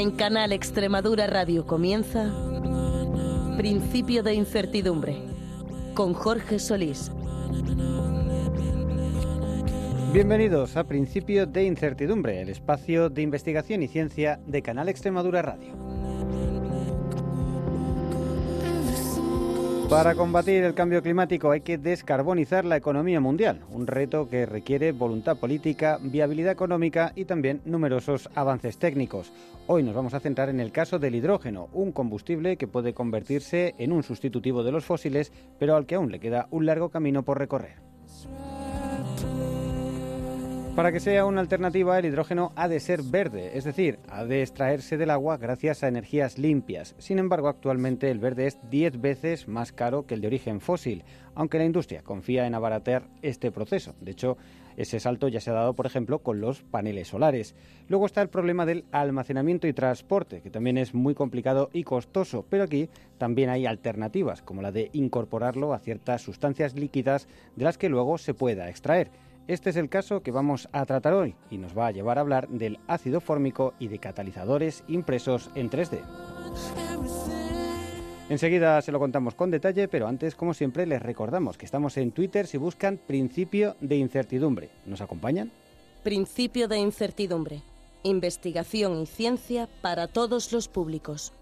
En Canal Extremadura Radio comienza Principio de Incertidumbre con Jorge Solís. Bienvenidos a Principio de Incertidumbre, el espacio de investigación y ciencia de Canal Extremadura Radio. Para combatir el cambio climático hay que descarbonizar la economía mundial, un reto que requiere voluntad política, viabilidad económica y también numerosos avances técnicos. Hoy nos vamos a centrar en el caso del hidrógeno, un combustible que puede convertirse en un sustitutivo de los fósiles, pero al que aún le queda un largo camino por recorrer. Para que sea una alternativa, el hidrógeno ha de ser verde, es decir, ha de extraerse del agua gracias a energías limpias. Sin embargo, actualmente el verde es 10 veces más caro que el de origen fósil, aunque la industria confía en abaratar este proceso. De hecho, ese salto ya se ha dado, por ejemplo, con los paneles solares. Luego está el problema del almacenamiento y transporte, que también es muy complicado y costoso, pero aquí también hay alternativas, como la de incorporarlo a ciertas sustancias líquidas de las que luego se pueda extraer. Este es el caso que vamos a tratar hoy y nos va a llevar a hablar del ácido fórmico y de catalizadores impresos en 3D. Enseguida se lo contamos con detalle, pero antes, como siempre, les recordamos que estamos en Twitter si buscan Principio de Incertidumbre. ¿Nos acompañan? Principio de Incertidumbre. Investigación y ciencia para todos los públicos.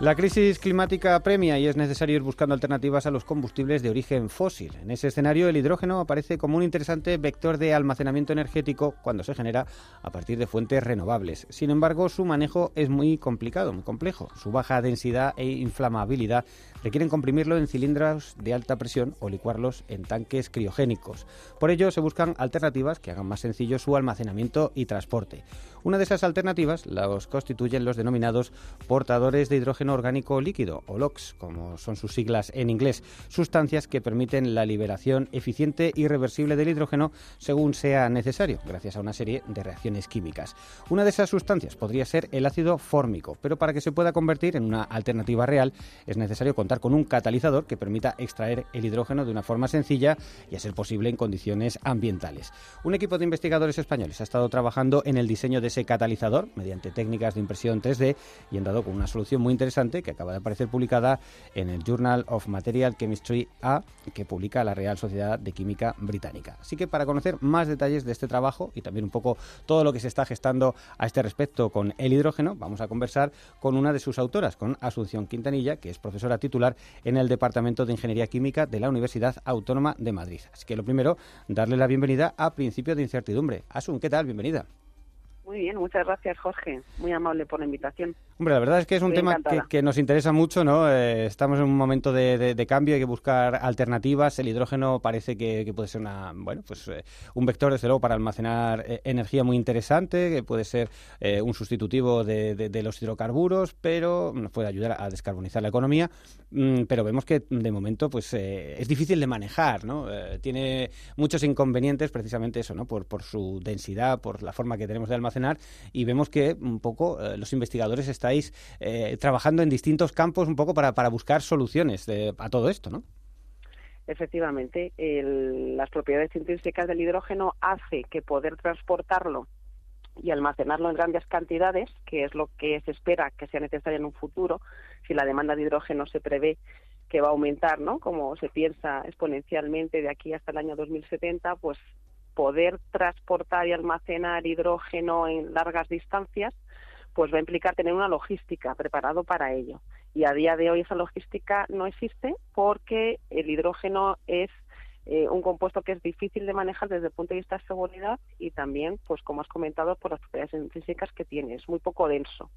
La crisis climática apremia y es necesario ir buscando alternativas a los combustibles de origen fósil. En ese escenario, el hidrógeno aparece como un interesante vector de almacenamiento energético cuando se genera a partir de fuentes renovables. Sin embargo, su manejo es muy complicado, muy complejo. Su baja densidad e inflamabilidad requieren comprimirlo en cilindros de alta presión o licuarlos en tanques criogénicos. Por ello, se buscan alternativas que hagan más sencillo su almacenamiento y transporte. Una de esas alternativas los constituyen los denominados portadores de hidrógeno orgánico líquido, o LOX, como son sus siglas en inglés, sustancias que permiten la liberación eficiente y reversible del hidrógeno según sea necesario, gracias a una serie de reacciones químicas. Una de esas sustancias podría ser el ácido fórmico, pero para que se pueda convertir en una alternativa real es necesario con un catalizador que permita extraer el hidrógeno de una forma sencilla y a ser posible en condiciones ambientales. Un equipo de investigadores españoles ha estado trabajando en el diseño de ese catalizador mediante técnicas de impresión 3D y han dado con una solución muy interesante que acaba de aparecer publicada en el Journal of Material Chemistry A que publica la Real Sociedad de Química Británica. Así que para conocer más detalles de este trabajo y también un poco todo lo que se está gestando a este respecto con el hidrógeno, vamos a conversar con una de sus autoras, con Asunción Quintanilla, que es profesora titular en el Departamento de Ingeniería Química de la Universidad Autónoma de Madrid. Así que lo primero, darle la bienvenida a Principio de Incertidumbre. Asun, ¿qué tal? Bienvenida. Muy bien, muchas gracias Jorge, muy amable por la invitación. Hombre, la verdad es que es un Estoy tema que, nos interesa mucho, ¿no? Eh, estamos en un momento de, de- de cambio, hay que buscar alternativas. El hidrógeno parece que, que puede ser una, bueno, pues eh, un vector, desde luego, para almacenar eh, energía muy interesante, que puede ser un sustitutivo de los hidrocarburos, pero nos puede ayudar a descarbonizar la economía. Mm, pero vemos que de momento, pues eh, es difícil de manejar, ¿no? Eh, tiene muchos inconvenientes, precisamente eso, ¿no? Por, por su densidad, por la forma que tenemos de almacenar y vemos que un poco eh, los investigadores estáis eh, trabajando en distintos campos un poco para, para buscar soluciones a todo esto, ¿no? Efectivamente, las propiedades intrínsecas del hidrógeno hace que poder transportarlo y almacenarlo en grandes cantidades, que es lo que se espera que sea necesario en un futuro, si la demanda de hidrógeno se prevé que va a aumentar, ¿no? Como se piensa exponencialmente de aquí hasta el año 2070, pues poder transportar y almacenar hidrógeno en largas distancias, pues va a implicar tener una logística preparado para ello. Y a día de hoy esa logística no existe porque el hidrógeno es eh, un compuesto que es difícil de manejar desde el punto de vista de seguridad y también, pues como has comentado, por las propiedades intrínsecas que tiene, es muy poco denso.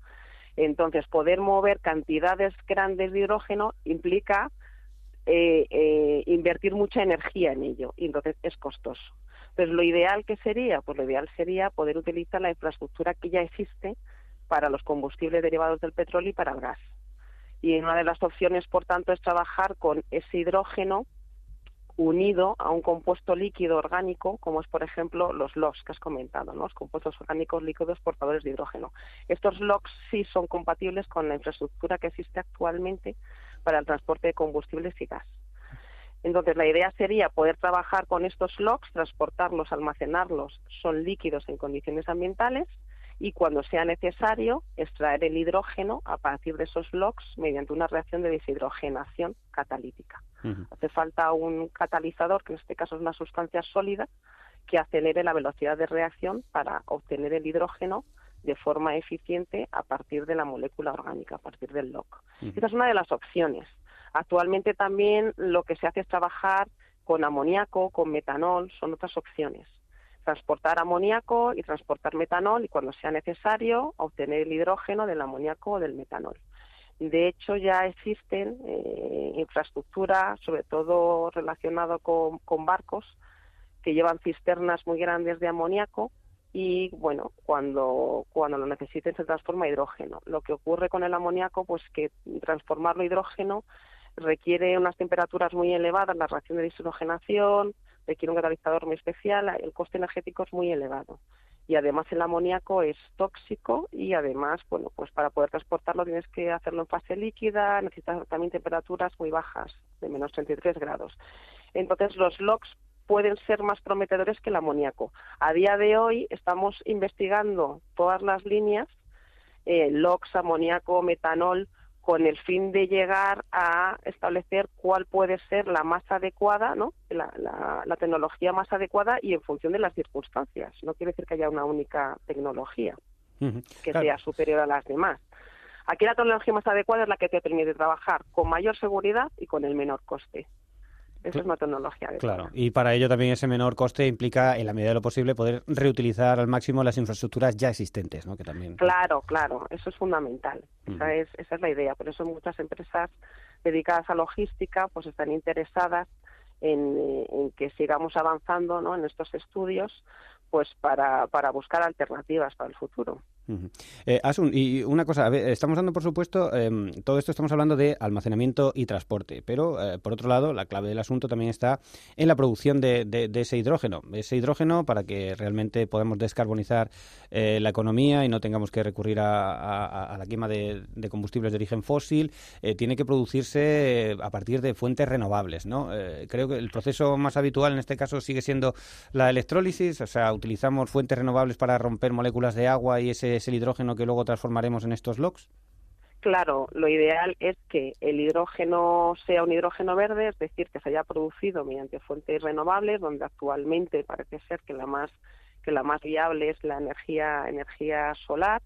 Entonces, poder mover cantidades grandes de hidrógeno implica eh, eh, invertir mucha energía en ello y entonces es costoso. Entonces, lo ideal que sería, pues lo ideal sería poder utilizar la infraestructura que ya existe para los combustibles derivados del petróleo y para el gas. Y una de las opciones, por tanto, es trabajar con ese hidrógeno unido a un compuesto líquido orgánico, como es, por ejemplo, los LOX que has comentado, ¿no? los compuestos orgánicos líquidos portadores de hidrógeno. Estos LOX sí son compatibles con la infraestructura que existe actualmente para el transporte de combustibles y gas. Entonces, la idea sería poder trabajar con estos LOX, transportarlos, almacenarlos, son líquidos en condiciones ambientales, y cuando sea necesario extraer el hidrógeno a partir de esos LOX mediante una reacción de deshidrogenación catalítica. Hace falta un catalizador, que en este caso es una sustancia sólida, que acelere la velocidad de reacción para obtener el hidrógeno de forma eficiente a partir de la molécula orgánica, a partir del LOC. Esa es una de las opciones. Actualmente también lo que se hace es trabajar con amoníaco, con metanol, son otras opciones transportar amoníaco y transportar metanol y cuando sea necesario obtener el hidrógeno del amoníaco o del metanol. De hecho, ya existen eh, infraestructuras, sobre todo relacionado con, barcos, que llevan cisternas muy grandes de amoníaco y, bueno, cuando, cuando lo necesiten se transforma hidrógeno. Lo que ocurre con el amoníaco, pues que transformarlo a hidrógeno requiere unas temperaturas muy elevadas, la reacción de deshidrogenación, requiere un catalizador muy especial, el coste energético es muy elevado. Y además el amoníaco es tóxico y además, bueno, pues para poder transportarlo tienes que hacerlo en fase líquida, necesitas también temperaturas muy bajas, de menos 33 grados. Entonces los LOX pueden ser más prometedores que el amoníaco. A día de hoy estamos investigando todas las líneas, eh, LOX, amoníaco, metanol, con el fin de llegar a establecer cuál puede ser la más adecuada, ¿no? La, tecnología más adecuada y en función de las circunstancias. No quiere decir que haya una única tecnología que sea superior a las demás. Aquí la tecnología más adecuada es la que te permite trabajar con mayor seguridad y con el menor coste. Esa es una tecnología. claro, y para ello también ese menor coste implica, en la medida de lo posible, poder reutilizar al máximo las infraestructuras ya existentes, ¿no? Que también... Claro, claro, eso es fundamental. esa, es, esa es la idea. Por eso muchas empresas dedicadas a logística pues están interesadas en, en que sigamos avanzando ¿no? en estos estudios pues para, para buscar alternativas para el futuro. Eh, Asun, y una cosa, estamos dando por supuesto, em, todo esto estamos hablando de almacenamiento y transporte, pero eh, por otro lado, la clave del asunto también está en la producción de, ese hidrógeno. Ese hidrógeno para que realmente podamos descarbonizar eh, la economía y no tengamos que recurrir a, la quema de, combustibles de origen fósil, tiene que producirse a partir de fuentes renovables, ¿no? creo que el proceso más habitual en este caso sigue siendo la electrólisis, o sea, utilizamos fuentes renovables para romper moléculas de agua y ese es el hidrógeno que luego transformaremos en estos LOX? Claro, lo ideal es que el hidrógeno sea un hidrógeno verde, es decir, que se haya producido mediante fuentes renovables, donde actualmente parece ser que la más que la más viable es la energía energía solar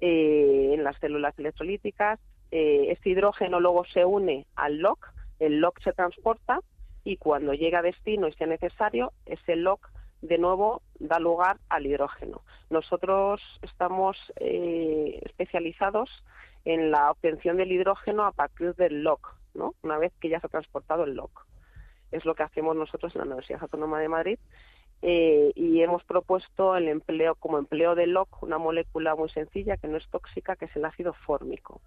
eh, en las células electrolíticas. Eh, este hidrógeno luego se une al LOC, el LOC se transporta y cuando llega a destino y sea necesario, ese LOC de nuevo da lugar al hidrógeno. Nosotros estamos eh, especializados en la obtención del hidrógeno a partir del LOC, ¿no? una vez que ya se ha transportado el LOC. Es lo que hacemos nosotros en la Universidad Autónoma de Madrid eh, y hemos propuesto el empleo como empleo del LOC una molécula muy sencilla que no es tóxica, que es el ácido fórmico.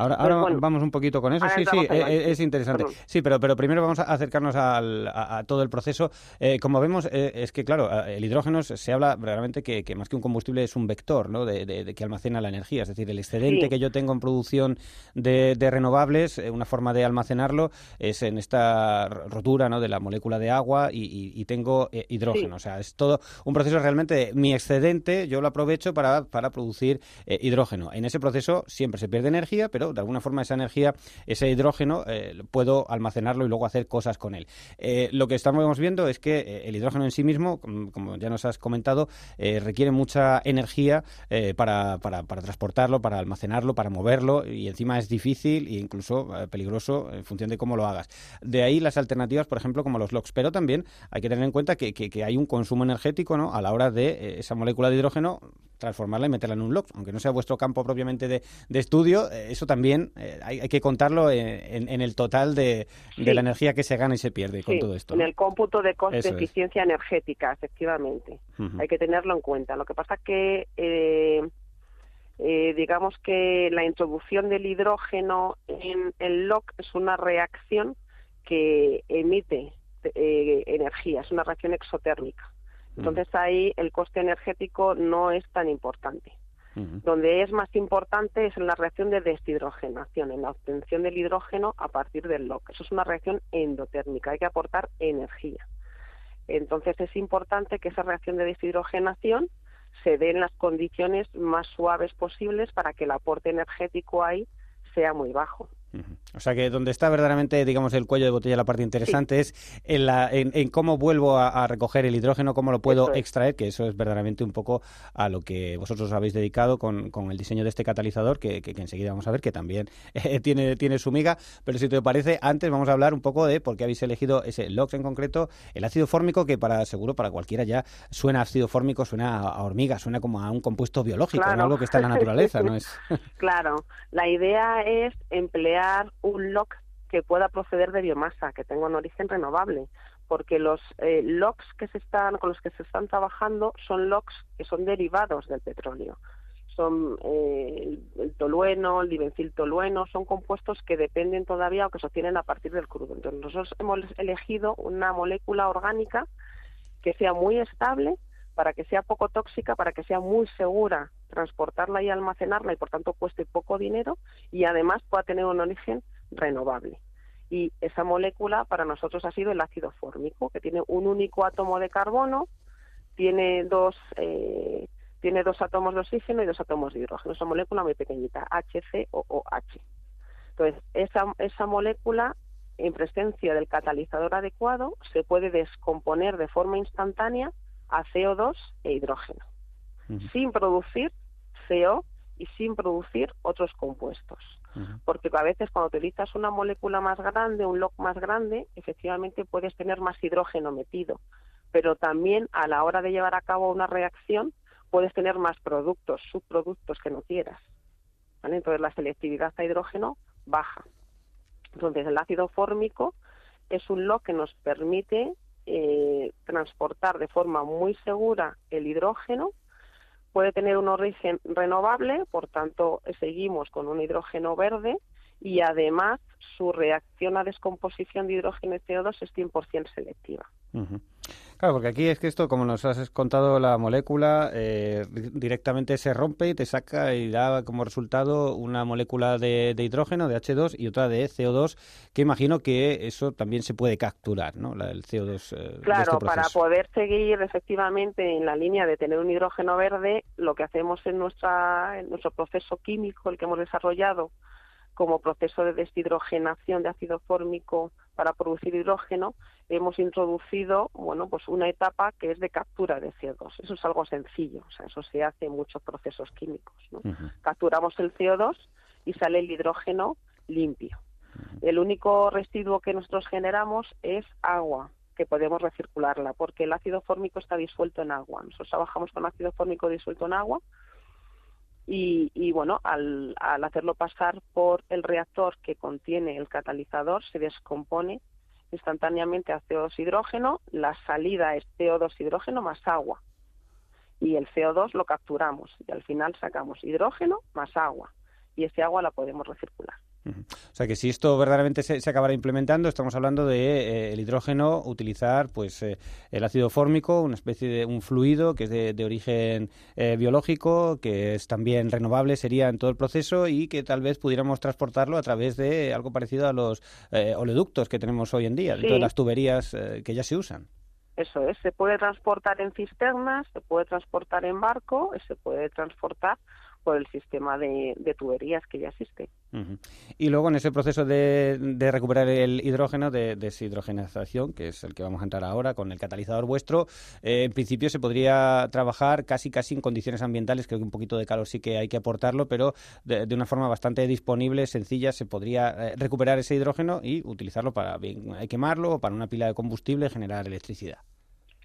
Ahora, ahora vamos un poquito con eso. Sí, sí, e, es, interesante. Sí, pero, pero primero vamos a acercarnos a, todo el proceso. Eh, como vemos, eh, es que, claro, el hidrógeno se habla realmente que, más que un combustible es un vector ¿no? de, que almacena la energía. Es decir, el excedente que yo tengo en producción de, renovables, eh, una forma de almacenarlo es en esta rotura ¿no? de la molécula de agua y, tengo hidrógeno. O sea, es todo un proceso realmente de mi excedente, yo lo aprovecho para, para producir hidrógeno. En ese proceso siempre se pierde energía, pero de alguna forma esa energía, ese hidrógeno, puedo almacenarlo y luego hacer cosas con él. lo que estamos viendo es que el hidrógeno en sí mismo, como ya nos has comentado, requiere mucha energía para, para, transportarlo, para almacenarlo, para moverlo y encima es difícil e incluso peligroso en función de cómo lo hagas. De ahí las alternativas, por ejemplo, como los LOX, pero también hay que tener en cuenta que, que, hay un consumo energético ¿no? a la hora de eh, esa molécula de hidrógeno transformarla y meterla en un LOX, aunque no sea vuestro campo propiamente de, estudio, eh, eso también eh, hay, que contarlo en, el total de, la energía que se gana y se pierde con todo esto. En el cómputo de coste de eficiencia energética, efectivamente. Hay que tenerlo en cuenta. Lo que pasa que digamos que la introducción del hidrógeno en el LOC es una reacción que emite eh, energía, es una reacción exotérmica. Entonces ahí el coste energético no es tan importante. Donde es más importante es en la reacción de deshidrogenación, en la obtención del hidrógeno a partir del LOC. Eso es una reacción endotérmica, hay que aportar energía. Entonces es importante que esa reacción de deshidrogenación se dé en las condiciones más suaves posibles para que el aporte energético ahí sea muy bajo. O sea que donde está verdaderamente, digamos, el cuello de botella, la parte interesante es en, la, en, cómo vuelvo a, recoger el hidrógeno, cómo lo puedo extraer, que eso es verdaderamente un poco a lo que vosotros habéis dedicado con, con el diseño de este catalizador, que, que, enseguida vamos a ver que también eh, tiene, tiene su miga. Pero si te parece, antes vamos a hablar un poco de por qué habéis elegido ese LOX en concreto, el ácido fórmico, que para seguro para cualquiera ya suena ácido fórmico, suena a hormiga, suena como a un compuesto biológico, algo que está en la naturaleza, ¿no? Es... claro, la idea es emplear un LOC que pueda proceder de biomasa, que tenga un origen renovable, porque los eh, LOCs que se están, con los que se están trabajando son LOCs que son derivados del petróleo. Son eh, el, tolueno, el dibencil tolueno, son compuestos que dependen todavía o que se obtienen a partir del crudo. Entonces nosotros hemos elegido una molécula orgánica que sea muy estable, para que sea poco tóxica, para que sea muy segura transportarla y almacenarla y por tanto cueste poco dinero y además pueda tener un origen renovable. Y esa molécula para nosotros ha sido el ácido fórmico, que tiene un único átomo de carbono, tiene dos, eh, tiene dos átomos de oxígeno y dos átomos de hidrógeno. Es una molécula muy pequeñita, HCOOH. Entonces, esa, esa molécula, en presencia del catalizador adecuado, se puede descomponer de forma instantánea a CO2 e hidrógeno, sin producir CO y sin producir otros compuestos. Porque a veces cuando utilizas una molécula más grande, un log más grande, efectivamente puedes tener más hidrógeno metido, pero también a la hora de llevar a cabo una reacción puedes tener más productos, subproductos que no quieras. Entonces la selectividad a hidrógeno baja. Entonces el ácido fórmico es un log que nos permite eh, transportar de forma muy segura el hidrógeno puede tener un origen renovable, por tanto seguimos con un hidrógeno verde y además su reacción a descomposición de hidrógeno y CO2 es 100% selectiva. Claro, porque aquí es que esto, como nos has contado, la molécula eh, directamente se rompe y te saca y da como resultado una molécula de, hidrógeno, de H2, y otra de CO2, que imagino que eso también se puede capturar, ¿no? el CO2. Eh, claro, este para poder seguir efectivamente en la línea de tener un hidrógeno verde, lo que hacemos en, nuestra, en nuestro proceso químico, el que hemos desarrollado, como proceso de deshidrogenación de ácido fórmico para producir hidrógeno, hemos introducido, bueno, pues una etapa que es de captura de CO2. Eso es algo sencillo, o sea, eso se hace en muchos procesos químicos, Capturamos el CO2 y sale el hidrógeno limpio. El único residuo que nosotros generamos es agua, que podemos recircularla, porque el ácido fórmico está disuelto en agua. Nosotros trabajamos con ácido fórmico disuelto en agua, y, bueno, al, hacerlo pasar por el reactor que contiene el catalizador, se descompone instantáneamente a CO2 hidrógeno, la salida es CO2 hidrógeno más agua. Y el CO2 lo capturamos y al final sacamos hidrógeno más agua. Y ese agua la podemos recircular. O sea que si esto verdaderamente se, se acabara implementando, estamos hablando de eh, el hidrógeno, utilizar pues eh, el ácido fórmico, una especie de un fluido que es de, origen eh, biológico, que es también renovable, sería en todo el proceso y que tal vez pudiéramos transportarlo a través de algo parecido a los oleoductos que tenemos hoy en día, de todas las tuberías que ya se usan. Eso es, se puede transportar en cisternas, se puede transportar en barco, se puede transportar por el sistema de, tuberías que ya existe. Y luego en ese proceso de, recuperar el hidrógeno, de deshidrogenización, que es el que vamos a entrar ahora con el catalizador vuestro, eh, en principio se podría trabajar casi casi en condiciones ambientales, creo que un poquito de calor sí que hay que aportarlo, pero de, una forma bastante disponible, sencilla, se podría eh, recuperar ese hidrógeno y utilizarlo para bien, quemarlo o para una pila de combustible generar electricidad.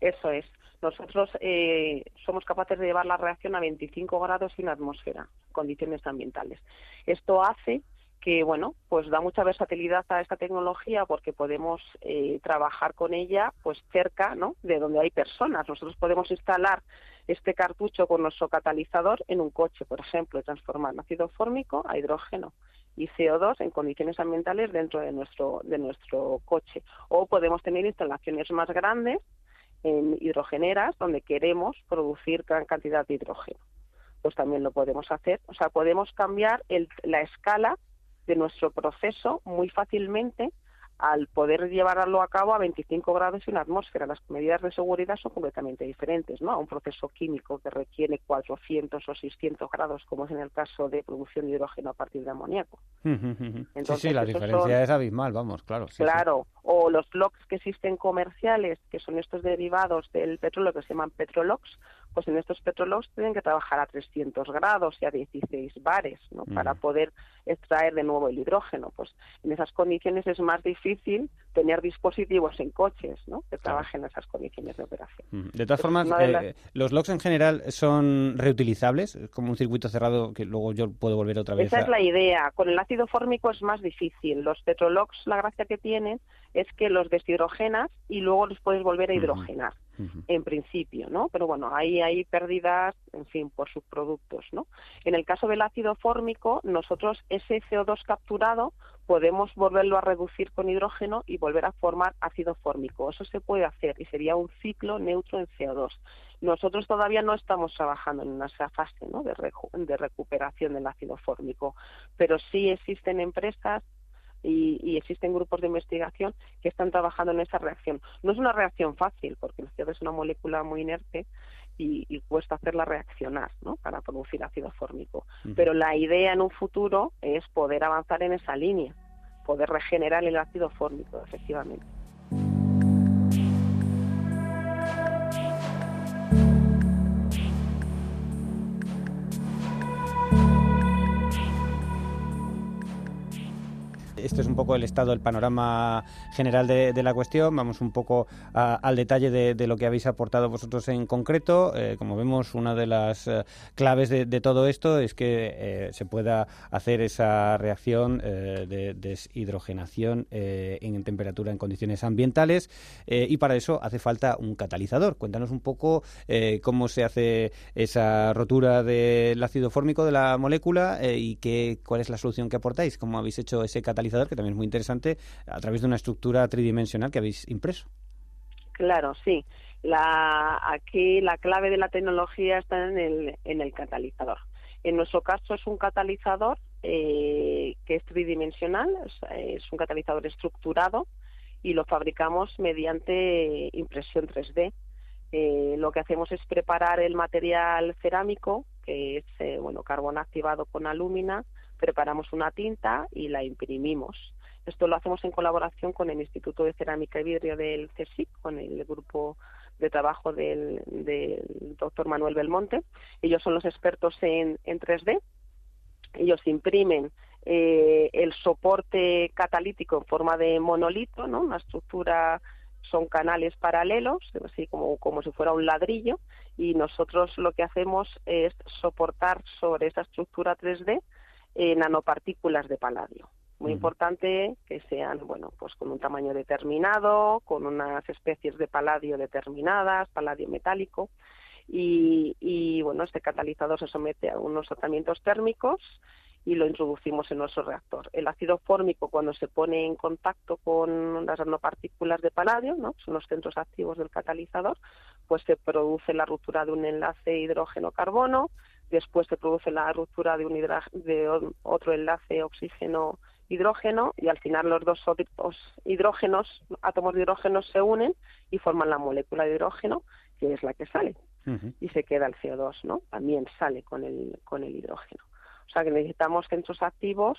Eso es. Nosotros eh, somos capaces de llevar la reacción a 25 grados sin atmósfera, condiciones ambientales. Esto hace que bueno pues da mucha versatilidad a esta tecnología porque podemos eh, trabajar con ella pues cerca ¿no? de donde hay personas nosotros podemos instalar este cartucho con nuestro catalizador en un coche por ejemplo y transformar ácido fórmico a hidrógeno y CO2 en condiciones ambientales dentro de nuestro de nuestro coche o podemos tener instalaciones más grandes en hidrogeneras donde queremos producir gran cantidad de hidrógeno. Pues también lo podemos hacer, o sea, podemos cambiar la escala de nuestro proceso muy fácilmente al poder llevarlo a cabo a 25 grados y una atmósfera. Las medidas de seguridad son completamente diferentes, ¿no? A un proceso químico que requiere 400 o 600 grados, como es en el caso de producción de hidrógeno a partir de amoníaco. sí, sí, la diferencia es abismal, vamos, claro. claro, o los LOX que existen comerciales, que son estos derivados del petróleo que se llaman petrolox, pues en estos petróleo tienen que trabajar a 300 grados y a 16 bares, ¿no? Para poder extraer de nuevo el hidrógeno. Pues en esas condiciones es más difícil tener dispositivos en coches, ¿no? Que trabajen en esas condiciones de operación. De todas formas, eh, los logs en general son reutilizables, como un circuito cerrado que luego yo puedo volver otra vez. Esa es la idea. Con el ácido fórmico es más difícil. Los petrologs, la gracia que tienen es que los deshidrogenas y luego los puedes volver a hidrogenar en principio, ¿no? Pero bueno, ahí hay pérdidas, en fin, por sus productos, ¿no? En el caso del ácido fórmico, nosotros ese CO2 capturado podemos volverlo a reducir con hidrógeno y volver a formar ácido fórmico. Eso se puede hacer y sería un ciclo neutro en CO2. Nosotros todavía no estamos trabajando en esa fase ¿no? de, de recuperación del ácido fórmico, pero sí existen empresas y, existen grupos de investigación que están trabajando en esa reacción. No es una reacción fácil porque el CO2 es una molécula muy inerte y, cuesta hacerla reaccionar ¿no? para producir ácido fórmico. Pero la idea en un futuro es poder avanzar en esa línea, poder regenerar el ácido fórmico, efectivamente. Este es un poco el estado, el panorama general de, la cuestión. Vamos un poco al detalle de, lo que habéis aportado vosotros en concreto. Eh, como vemos, una de las eh, claves de, todo esto es que eh, se pueda hacer esa reacción de deshidrogenación en temperatura en condiciones ambientales y para eso hace falta un catalizador. Cuéntanos un poco cómo se hace esa rotura del ácido fórmico de la molécula y qué, cuál es la solución que aportáis, cómo habéis hecho ese catalizador que también es muy interesante, a través de una estructura tridimensional que habéis impreso. Claro, sí. Aquí la clave de la tecnología está en el, en el catalizador. En nuestro caso es un catalizador eh, que es tridimensional, es, un catalizador estructurado y lo fabricamos mediante impresión 3D. Eh, lo que hacemos es preparar el material cerámico, que es eh, bueno carbón activado con alúmina, preparamos una tinta y la imprimimos. Esto lo hacemos en colaboración con el Instituto de Cerámica y Vidrio del CSIC, con el grupo de trabajo del, doctor Manuel Belmonte. Ellos son los expertos en, 3D. Ellos imprimen eh, el soporte catalítico en forma de monolito, ¿no? una estructura son canales paralelos, así como, como si fuera un ladrillo, y nosotros lo que hacemos es soportar sobre esa estructura 3D eh, nanopartículas de paladio. Muy importante que sean, bueno, pues con un tamaño determinado, con unas especies de paladio determinadas, paladio metálico. Y, y bueno, este catalizador se somete a unos tratamientos térmicos y lo introducimos en nuestro reactor. El ácido fórmico, cuando se pone en contacto con las nanopartículas de paladio, ¿no? son los centros activos del catalizador, pues se produce la ruptura de un enlace hidrógeno-carbono, después se produce la ruptura de, un de otro enlace oxígeno-hidrógeno y al final los dos hidrógenos, átomos de hidrógeno se unen y forman la molécula de hidrógeno, que es la que sale. y se queda el CO2, ¿no? También sale con el, con el hidrógeno. O sea que necesitamos centros activos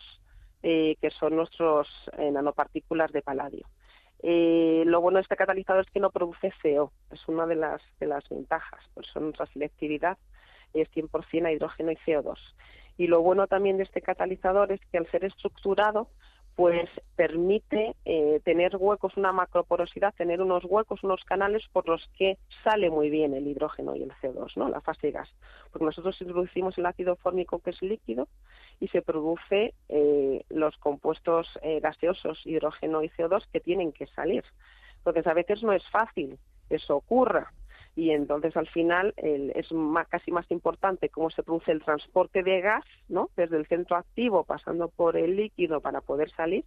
eh, que son nuestros eh, nanopartículas de paladio. Eh, lo bueno de este catalizador es que no produce CO, es una de las, de las ventajas, por eso nuestra selectividad es 100% a hidrógeno y CO2. Y lo bueno también de este catalizador es que al ser estructurado, pues permite eh, tener huecos, una macroporosidad, tener unos huecos, unos canales por los que sale muy bien el hidrógeno y el CO2, ¿no? La fase gas. Porque nosotros introducimos el ácido fórmico que es líquido y se produce eh, los compuestos eh, gaseosos, hidrógeno y CO2, que tienen que salir. Entonces a veces no es fácil eso ocurra y entonces al final es casi más importante cómo se produce el transporte de gas, ¿no? Desde el centro activo pasando por el líquido para poder salir.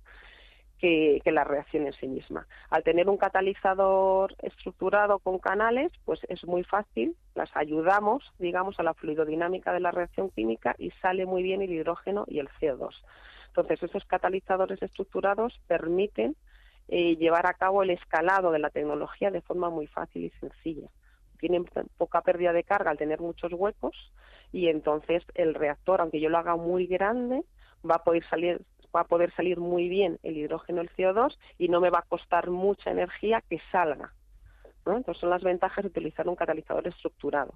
Que, la reacción en sí misma. Al tener un catalizador estructurado con canales, pues es muy fácil, las ayudamos, digamos, a la fluidodinámica de la reacción química y sale muy bien el hidrógeno y el CO2. Entonces, esos catalizadores estructurados permiten eh, llevar a cabo el escalado de la tecnología de forma muy fácil y sencilla tienen poca pérdida de carga al tener muchos huecos y entonces el reactor, aunque yo lo haga muy grande, va a poder salir va a poder salir muy bien el hidrógeno, el CO2 y no me va a costar mucha energía que salga. Entonces son las ventajas de utilizar un catalizador estructurado.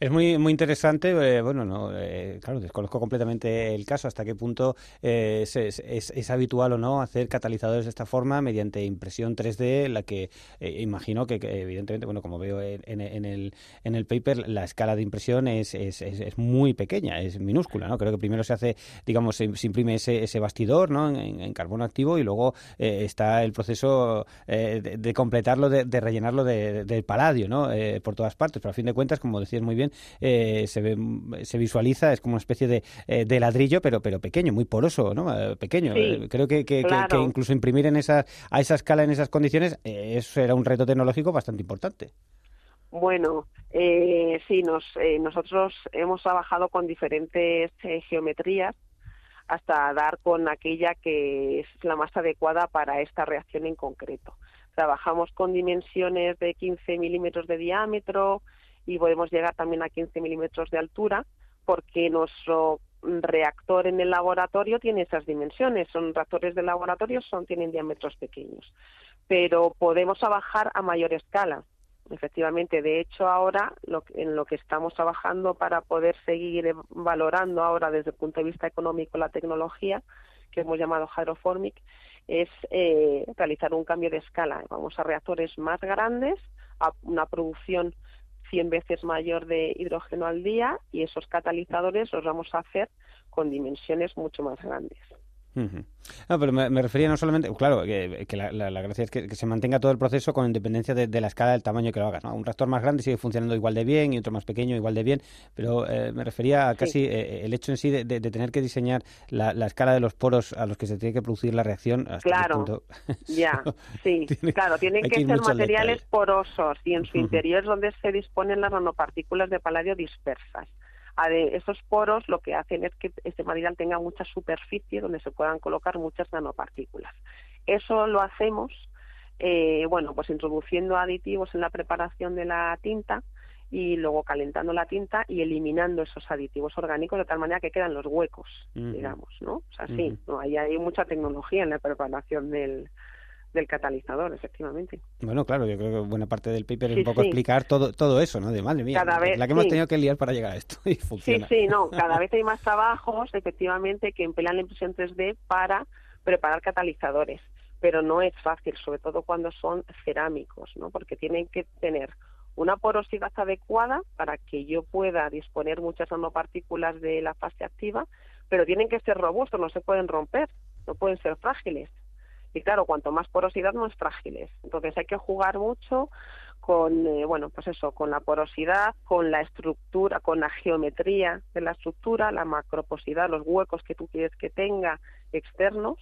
Es muy muy interesante, eh, bueno, no, eh, claro, desconozco completamente el caso, hasta qué punto eh, es, es, habitual o no hacer catalizadores de esta forma mediante impresión 3D, la que imagino que, evidentemente, bueno, como veo en, el, en el paper, la escala de impresión es, es, muy pequeña, es minúscula, ¿no? Creo que primero se hace, digamos, se, imprime ese, ese bastidor, ¿no? En, carbono activo y luego está el proceso de, completarlo, de, de rellenarlo de, del paladio, ¿no? por todas partes, pero a fin de cuentas como decías muy bien, eh, se, ve, se visualiza, es como una especie de, eh, de ladrillo, pero, pero pequeño, muy poroso, ¿no? Eh, pequeño. Creo que, que, incluso imprimir en esa, a esa escala, en esas condiciones, eso era un reto tecnológico bastante importante. Bueno, eh, sí, nos, nosotros hemos trabajado con diferentes geometrías hasta dar con aquella que es la más adecuada para esta reacción en concreto. Trabajamos con dimensiones de 15 milímetros de diámetro, y podemos llegar también a 15 milímetros de altura porque nuestro reactor en el laboratorio tiene esas dimensiones. Son reactores de laboratorio, son, tienen diámetros pequeños. Pero podemos trabajar a mayor escala. Efectivamente, de hecho, ahora lo, en lo que estamos trabajando para poder seguir valorando ahora desde el punto de vista económico la tecnología, que hemos llamado Hydroformic, es eh, realizar un cambio de escala. Vamos a reactores más grandes, a una producción 100 veces mayor de hidrógeno al día y esos catalizadores los vamos a hacer con dimensiones mucho más grandes. No, pero me, refería no solamente, claro, que, la, gracia es que, se mantenga todo el proceso con independencia de, la escala del tamaño que lo hagas. ¿no? Un reactor más grande sigue funcionando igual de bien y otro más pequeño igual de bien, pero eh, me refería a casi eh, el hecho en sí de, tener que diseñar la, escala de los poros a los que se tiene que producir la reacción. claro, ya, sí, claro, tienen que, ser materiales porosos y en su interior es donde se disponen las nanopartículas de paladio dispersas esos poros lo que hacen es que este material tenga mucha superficie donde se puedan colocar muchas nanopartículas. Eso lo hacemos, eh, bueno, pues introduciendo aditivos en la preparación de la tinta y luego calentando la tinta y eliminando esos aditivos orgánicos de tal manera que quedan los huecos, digamos, ¿no? O sea, sí, ahí hay mucha tecnología en la preparación del, del catalizador, efectivamente. Bueno, claro, yo creo que buena parte del paper es un poco explicar todo todo eso, ¿no? De madre mía, la que hemos tenido que liar para llegar a esto y funciona. Sí, sí, no, cada vez hay más trabajos, efectivamente, que emplean la impresión 3D para preparar catalizadores, pero no es fácil, sobre todo cuando son cerámicos, ¿no? Porque tienen que tener una porosidad adecuada para que yo pueda disponer muchas nanopartículas de la fase activa, pero tienen que ser robustos, no se pueden romper, no pueden ser frágiles. Y claro, cuanto más porosidad, más frágiles. Entonces hay que jugar mucho con, eh, bueno, pues eso, con la porosidad, con la estructura, con la geometría de la estructura, la macroposidad, los huecos que tú quieres que tenga externos,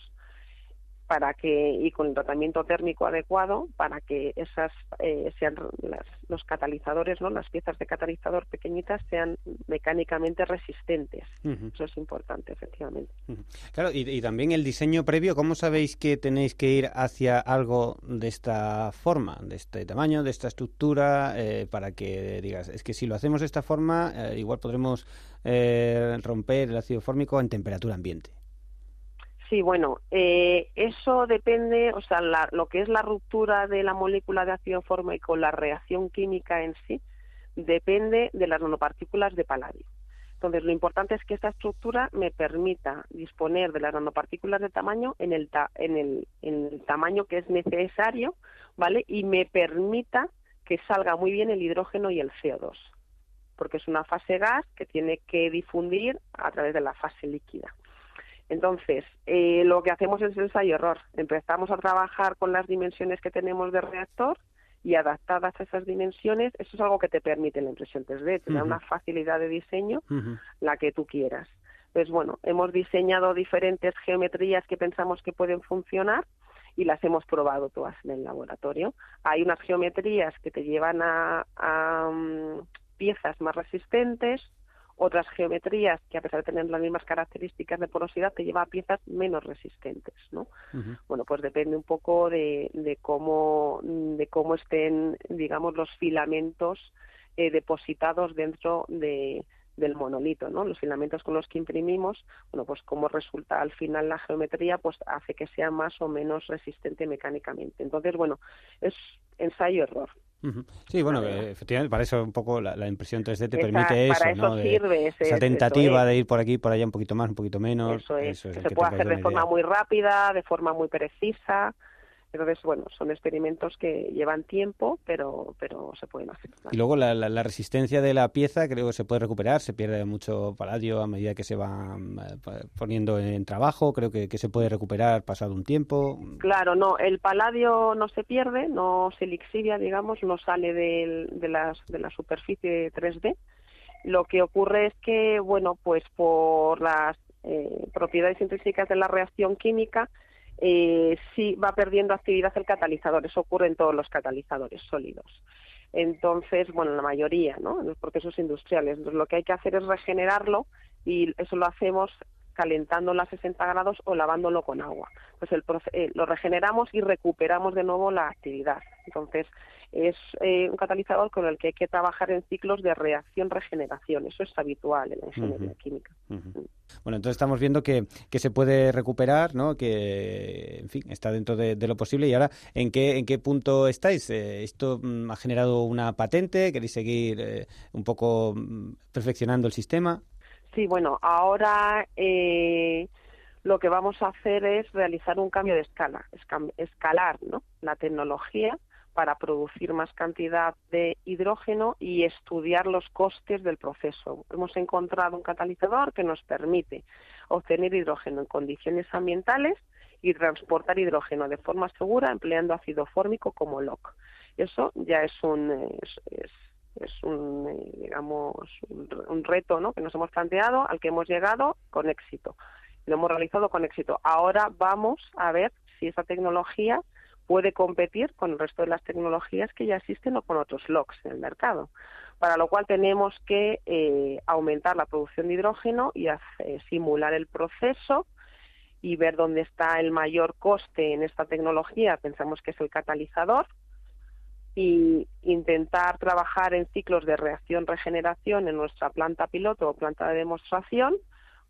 para que y con el tratamiento térmico adecuado para que esas eh, sean las, los catalizadores no las piezas de catalizador pequeñitas sean mecánicamente resistentes. Eso es importante efectivamente. Claro y, también el diseño previo cómo sabéis que tenéis que ir hacia algo de esta forma de este tamaño de esta estructura eh, para que digas es que si lo hacemos de esta forma eh, igual podremos romper el ácido fórmico en temperatura ambiente Sí, bueno, eh, eso depende, o sea, lo que es la ruptura de la molécula de ácido fórmico, la reacción química en sí, depende de las nanopartículas de paladio. Entonces, lo importante es que esta estructura me permita disponer de las nanopartículas de tamaño en el, en el, en el tamaño que es necesario, ¿vale? Y me permita que salga muy bien el hidrógeno y el CO2, porque es una fase gas que tiene que difundir a través de la fase líquida. Entonces, eh, lo que hacemos es ensayo-error. Empezamos a trabajar con las dimensiones que tenemos de reactor y adaptadas a esas dimensiones, eso es algo que te permite la impresión 3D, te da una facilidad de diseño, la que tú quieras. Pues bueno, hemos diseñado diferentes geometrías que pensamos que pueden funcionar y las hemos probado todas en el laboratorio. Hay unas geometrías que te llevan a, mm, piezas más resistentes, otras geometrías que a pesar de tener las mismas características de porosidad te lleva a piezas menos resistentes, ¿no? Bueno, pues depende un poco de, de, cómo de cómo estén, digamos, los filamentos eh, depositados dentro de, del monolito, ¿no? Los filamentos con los que imprimimos, bueno, pues cómo resulta al final la geometría, pues hace que sea más o menos resistente mecánicamente. Entonces, bueno, es ensayo-error. Sí, bueno, efectivamente, para eso un poco la, impresión 3D te permite eso, ¿no? sirve esa tentativa de ir por aquí, por allá, un poquito más, un poquito menos. Eso es, que se puede hacer de forma muy rápida, de forma muy precisa. Entonces, bueno, son experimentos que llevan tiempo, pero, pero se pueden hacer. Y luego la, la, resistencia de la pieza creo que se puede recuperar, se pierde mucho paladio a medida que se va eh, poniendo en trabajo, creo que, que se puede recuperar pasado un tiempo. Claro, no, el paladio no se pierde, no se lixivia, digamos, no sale de, de, las, de la superficie 3D. Lo que ocurre es que, bueno, pues por las eh, propiedades intrínsecas de la reacción química, eh, sí va perdiendo actividad el catalizador. Eso ocurre en todos los catalizadores sólidos. Entonces, bueno, la mayoría, ¿no? En los procesos industriales. Entonces, lo que hay que hacer es regenerarlo y eso lo hacemos calentándolo a 60 grados o lavándolo con agua. Pues el, eh, lo regeneramos y recuperamos de nuevo la actividad. Entonces, es eh, un catalizador con el que hay que trabajar en ciclos de reacción-regeneración. Eso es habitual en la ingeniería química. Mm. Bueno, entonces estamos viendo que, que se puede recuperar, ¿no? Que, en fin, está dentro de, lo posible. Y ahora, ¿en qué, en qué punto estáis? Eh, ¿Esto mm, ha generado una patente? ¿Queréis seguir eh, un poco mm, perfeccionando el sistema? Sí, bueno, ahora eh, lo que vamos a hacer es realizar un cambio de escala, escalar ¿no? la tecnología para producir más cantidad de hidrógeno y estudiar los costes del proceso. Hemos encontrado un catalizador que nos permite obtener hidrógeno en condiciones ambientales y transportar hidrógeno de forma segura empleando ácido fórmico como LOC. Eso ya es un es, un digamos un, reto ¿no? que nos hemos planteado al que hemos llegado con éxito. Lo hemos realizado con éxito. Ahora vamos a ver si esa tecnología puede competir con el resto de las tecnologías que ya existen o con otros LOCs en el mercado. Para lo cual tenemos que eh, aumentar la producción de hidrógeno y simular el proceso y ver dónde está el mayor coste en esta tecnología. Pensamos que es el catalizador y intentar trabajar en ciclos de reacción-regeneración en nuestra planta piloto o planta de demostración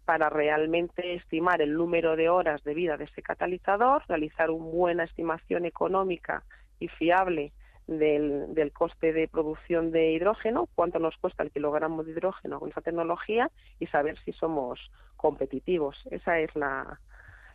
para realmente estimar el número de horas de vida de ese catalizador, realizar una buena estimación económica y fiable del, del, coste de producción de hidrógeno, cuánto nos cuesta el kilogramo de hidrógeno con esa tecnología y saber si somos competitivos. Esa es la,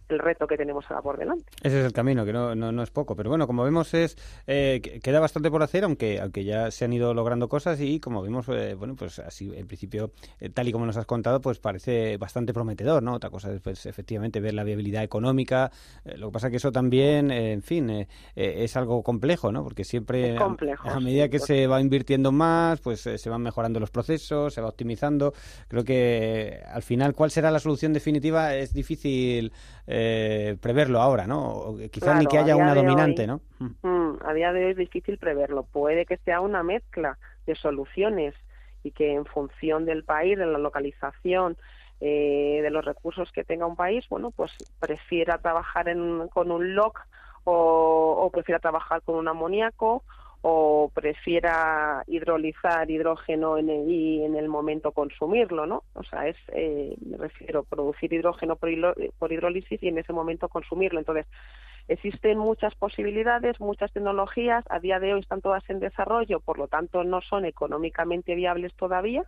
el reto que tenemos ahora por delante. Ese es el camino, que no, no, es poco. Pero bueno, como vemos, es eh, queda bastante por hacer, aunque aunque ya se han ido logrando cosas y como vemos, eh, bueno, pues así en principio, eh, tal y como nos has contado, pues parece bastante prometedor, ¿no? Otra cosa es, pues, efectivamente, ver la viabilidad económica. lo que pasa que eso también, en fin, es algo complejo, ¿no? Porque siempre, a, medida que se va invirtiendo más, pues se van mejorando los procesos, se va optimizando. Creo que al final, ¿cuál será la solución definitiva? Es difícil eh, preverlo ahora, ¿no? O quizás ni que haya una dominante, ¿no? Mm, a día de hoy es difícil preverlo. Puede que sea una mezcla de soluciones y que en función del país, de la localización, eh, de los recursos que tenga un país, bueno, pues prefiera trabajar con un LOC o, o prefiera trabajar con un amoníaco o prefiera hidrolizar hidrógeno en el, y en el momento consumirlo, ¿no? O sea, es, eh, me refiero, producir hidrógeno por, por hidrólisis y en ese momento consumirlo. Entonces, existen muchas posibilidades, muchas tecnologías, a día de hoy están todas en desarrollo, por lo tanto no son económicamente viables todavía,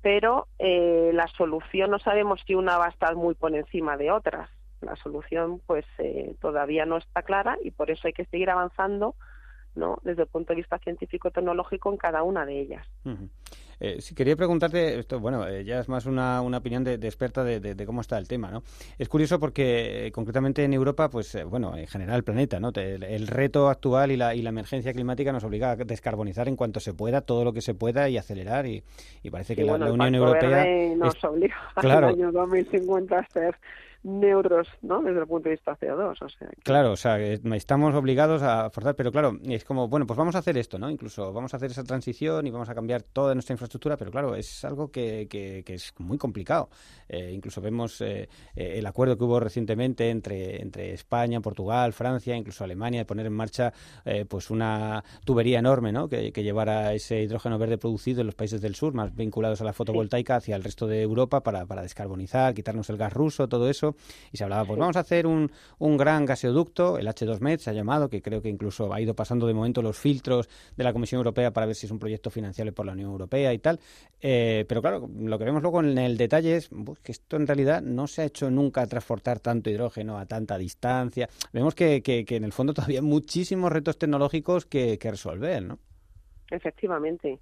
pero eh, la solución no sabemos si una va a estar muy por encima de otras. La solución pues eh, todavía no está clara y por eso hay que seguir avanzando ¿no? desde el punto de vista científico-tecnológico en cada una de ellas. Eh, si quería preguntarte, esto, bueno, eh, ya es más una, una opinión de, experta de, cómo está el tema, ¿no? Es curioso porque, eh, concretamente en Europa, pues, bueno, en general el planeta, ¿no? El, reto actual y la, y la emergencia climática nos obliga a descarbonizar en cuanto se pueda, todo lo que se pueda y acelerar, y, parece que la, Unión Europea... nos obliga claro, el año 2050 a ser neutros, ¿no? Desde el punto de vista CO2, o sea. Claro, o sea, estamos obligados a forzar, pero claro, es como, bueno, pues vamos a hacer esto, ¿no? Incluso vamos a hacer esa transición y vamos a cambiar toda nuestra infraestructura, pero claro, es algo que, que, es muy complicado. Eh, incluso vemos eh, eh, el acuerdo que hubo recientemente entre, entre España, Portugal, Francia, incluso Alemania, de poner en marcha pues una tubería enorme, ¿no? Que, que, llevara ese hidrógeno verde producido en los países del sur, más vinculados a la fotovoltaica, hacia el resto de Europa para, para descarbonizar, quitarnos el gas ruso, todo eso y se hablaba, pues vamos a hacer un, un gran gaseoducto, el H2Med se ha llamado, que creo que incluso ha ido pasando de momento los filtros de la Comisión Europea para ver si es un proyecto financiable por la Unión Europea y tal. Eh, pero claro, lo que vemos luego en el detalle es pues, que esto en realidad no se ha hecho nunca transportar tanto hidrógeno a tanta distancia. Vemos que, que, que en el fondo todavía hay muchísimos retos tecnológicos que, que resolver, ¿no? Efectivamente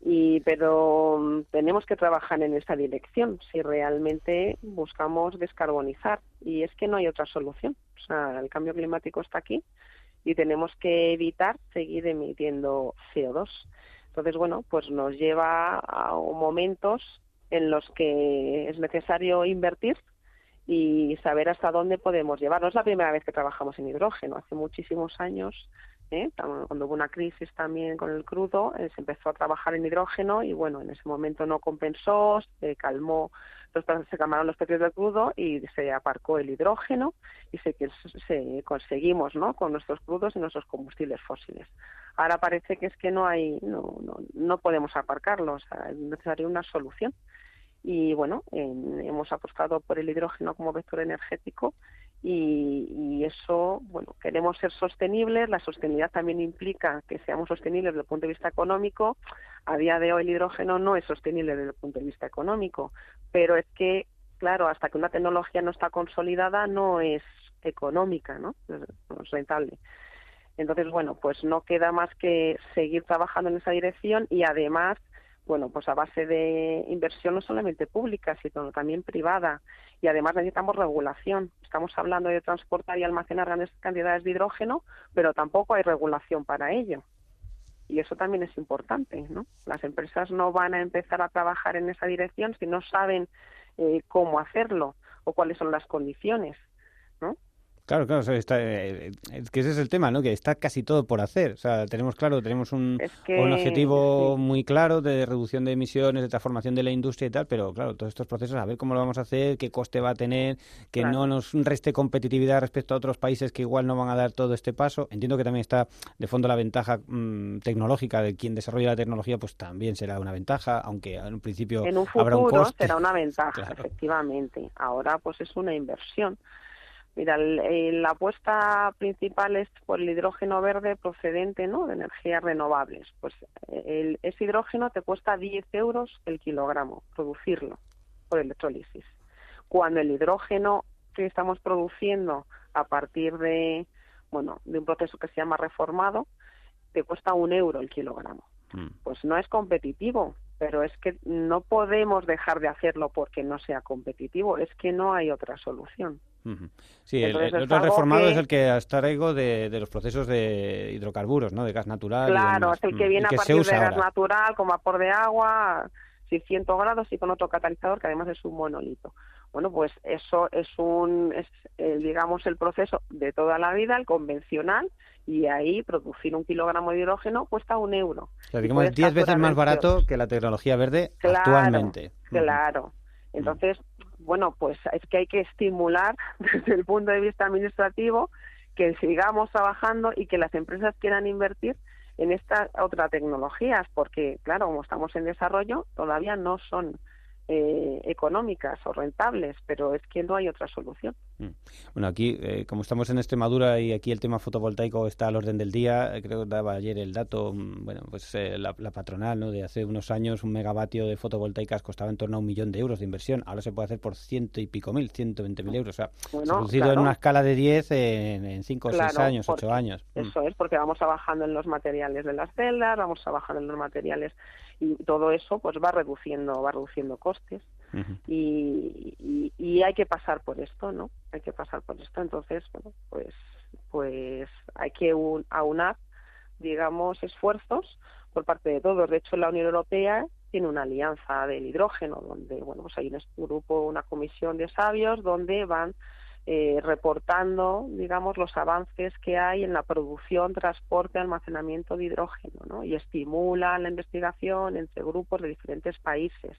y pero mm, tenemos que trabajar en esa dirección si realmente buscamos descarbonizar y es que no hay otra solución o sea el cambio climático está aquí y tenemos que evitar seguir emitiendo CO2 entonces bueno pues nos lleva a momentos en los que es necesario invertir y saber hasta dónde podemos llevar. No es la primera vez que trabajamos en hidrógeno. Hace muchísimos años ¿eh? cuando hubo una crisis también con el crudo, eh, se empezó a trabajar en hidrógeno y bueno, en ese momento no compensó, se calmó, se calmaron los precios del crudo y se aparcó el hidrógeno y se, se conseguimos ¿no? con nuestros crudos y nuestros combustibles fósiles. Ahora parece que es que no hay, no, no, no podemos aparcarlos, es necesaria una solución. Y bueno, hemos apostado por el hidrógeno como vector energético y, eso, bueno, queremos ser sostenibles, la sostenibilidad también implica que seamos sostenibles desde el punto de vista económico. A día de hoy el hidrógeno no es sostenible desde el punto de vista económico, pero es que, claro, hasta que una tecnología no está consolidada no es económica, ¿no? No es rentable. Entonces, bueno, pues no queda más que seguir trabajando en esa dirección y además bueno, pues a base de inversión no solamente pública, sino también privada. Y además necesitamos regulación. Estamos hablando de transportar y almacenar grandes cantidades de hidrógeno, pero tampoco hay regulación para ello. Y eso también es importante, ¿no? Las empresas no van a empezar a trabajar en esa dirección si no saben eh, cómo hacerlo o cuáles son las condiciones, ¿no? Claro, claro, está, eh, es que ese es el tema, ¿no? Que está casi todo por hacer. O sea, tenemos claro, tenemos un, un objetivo muy claro de reducción de emisiones, de transformación de la industria y tal, pero claro, todos estos procesos, a ver cómo lo vamos a hacer, qué coste va a tener, que no nos reste competitividad respecto a otros países que igual no van a dar todo este paso. Entiendo que también está de fondo la ventaja mm, tecnológica de quien desarrolla la tecnología, pues también será una ventaja, aunque en un principio en un habrá un coste. será una ventaja, efectivamente. Ahora pues es una inversión. Mira, la apuesta principal es por el hidrógeno verde procedente ¿no? de energías renovables. Pues el, ese hidrógeno te cuesta 10 euros el kilogramo producirlo por electrólisis. Cuando el hidrógeno que estamos produciendo a partir de, bueno, de un proceso que se llama reformado, te cuesta un euro el kilogramo. Mm. Pues no es competitivo, pero es que no podemos dejar de hacerlo porque no sea competitivo, es que no hay otra solución. Sí, el, otro reformado es el que está arraigo de, de, los procesos de hidrocarburos, ¿no? De gas natural. Claro, es el que viene a partir de gas natural, con vapor de agua, 600 grados y con otro catalizador que además es un monolito. bueno, pues eso es un, es, digamos, el proceso de toda la vida, el convencional, y ahí producir un kilogramo de hidrógeno cuesta un euro. O sea, digamos, 10 veces más barato que la tecnología verde actualmente. Claro. Entonces, bueno, pues es que hay que estimular desde el punto de vista administrativo que sigamos trabajando y que las empresas quieran invertir en estas otras tecnologías, porque claro, como estamos en desarrollo, todavía no son eh, económicas o rentables, pero es que no hay otra solución. Mm. Bueno, aquí, eh, como estamos en Extremadura y aquí el tema fotovoltaico está al orden del día, eh, creo que daba ayer el dato, mm, bueno, pues la, patronal, ¿no? De hace unos años un megavatio de fotovoltaicas costaba en torno a un millón de euros de inversión, ahora se puede hacer por ciento y pico mil, ciento veinte mil euros, o sea, se ha reducido en una escala de diez en, cinco o seis años, ocho años. Mm. Eso es, porque vamos trabajando en los materiales de las celdas, vamos trabajando en los materiales y todo eso pues va reduciendo va reduciendo costes. Y, y, hay que pasar por esto no hay que pasar por esto. Entonces bueno pues pues hay que aunar digamos esfuerzos por parte de todos. De hecho la Unión Europea tiene una alianza del hidrógeno donde bueno pues hay un grupo una comisión de sabios donde van eh, reportando, digamos, los avances que hay en la producción, transporte, almacenamiento de hidrógeno, ¿no? Y estimula la investigación entre grupos de diferentes países,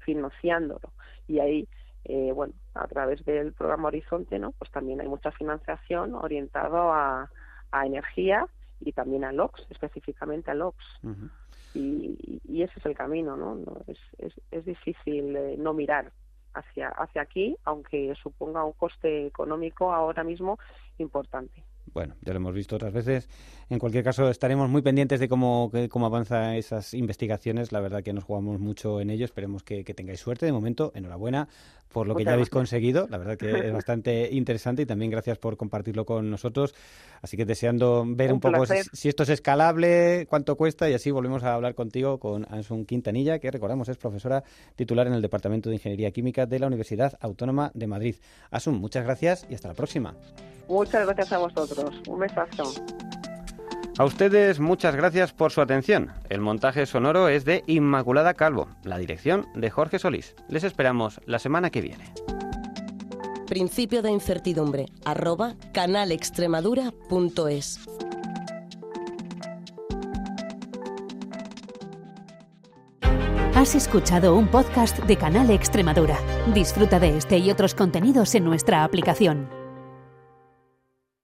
financiándolo. Y ahí, eh, bueno, a través del programa Horizonte, ¿no? Pues también hay mucha financiación orientado a, a energía y también a LOX, específicamente a LOX. y, y, ese es el camino, ¿no? es, es, es difícil eh, no mirar hacia, hacia aquí, aunque suponga un coste económico ahora mismo importante. Bueno, ya lo hemos visto otras veces. En cualquier caso, estaremos muy pendientes de cómo, cómo avanzan esas investigaciones. La verdad que nos jugamos mucho en ello. Esperemos que, tengáis suerte. De momento, enhorabuena por lo que ya habéis conseguido. La verdad que es bastante interesante y también gracias por compartirlo con nosotros. Así que deseando ver un, poco si, esto es escalable, cuánto cuesta y así volvemos a hablar contigo con Ansun Quintanilla, que recordamos es profesora titular en el Departamento de Ingeniería Química de la Universidad Autónoma de Madrid. Asun, muchas gracias y hasta la próxima. Muchas gracias a vosotros. Un besazo. A ustedes muchas gracias por su atención. El montaje sonoro es de Inmaculada Calvo, la dirección de Jorge Solís. Les esperamos la semana que viene. Principio de incertidumbre, arroba canalextremadura.es. Has escuchado un podcast de Canal Extremadura. Disfruta de este y otros contenidos en nuestra aplicación.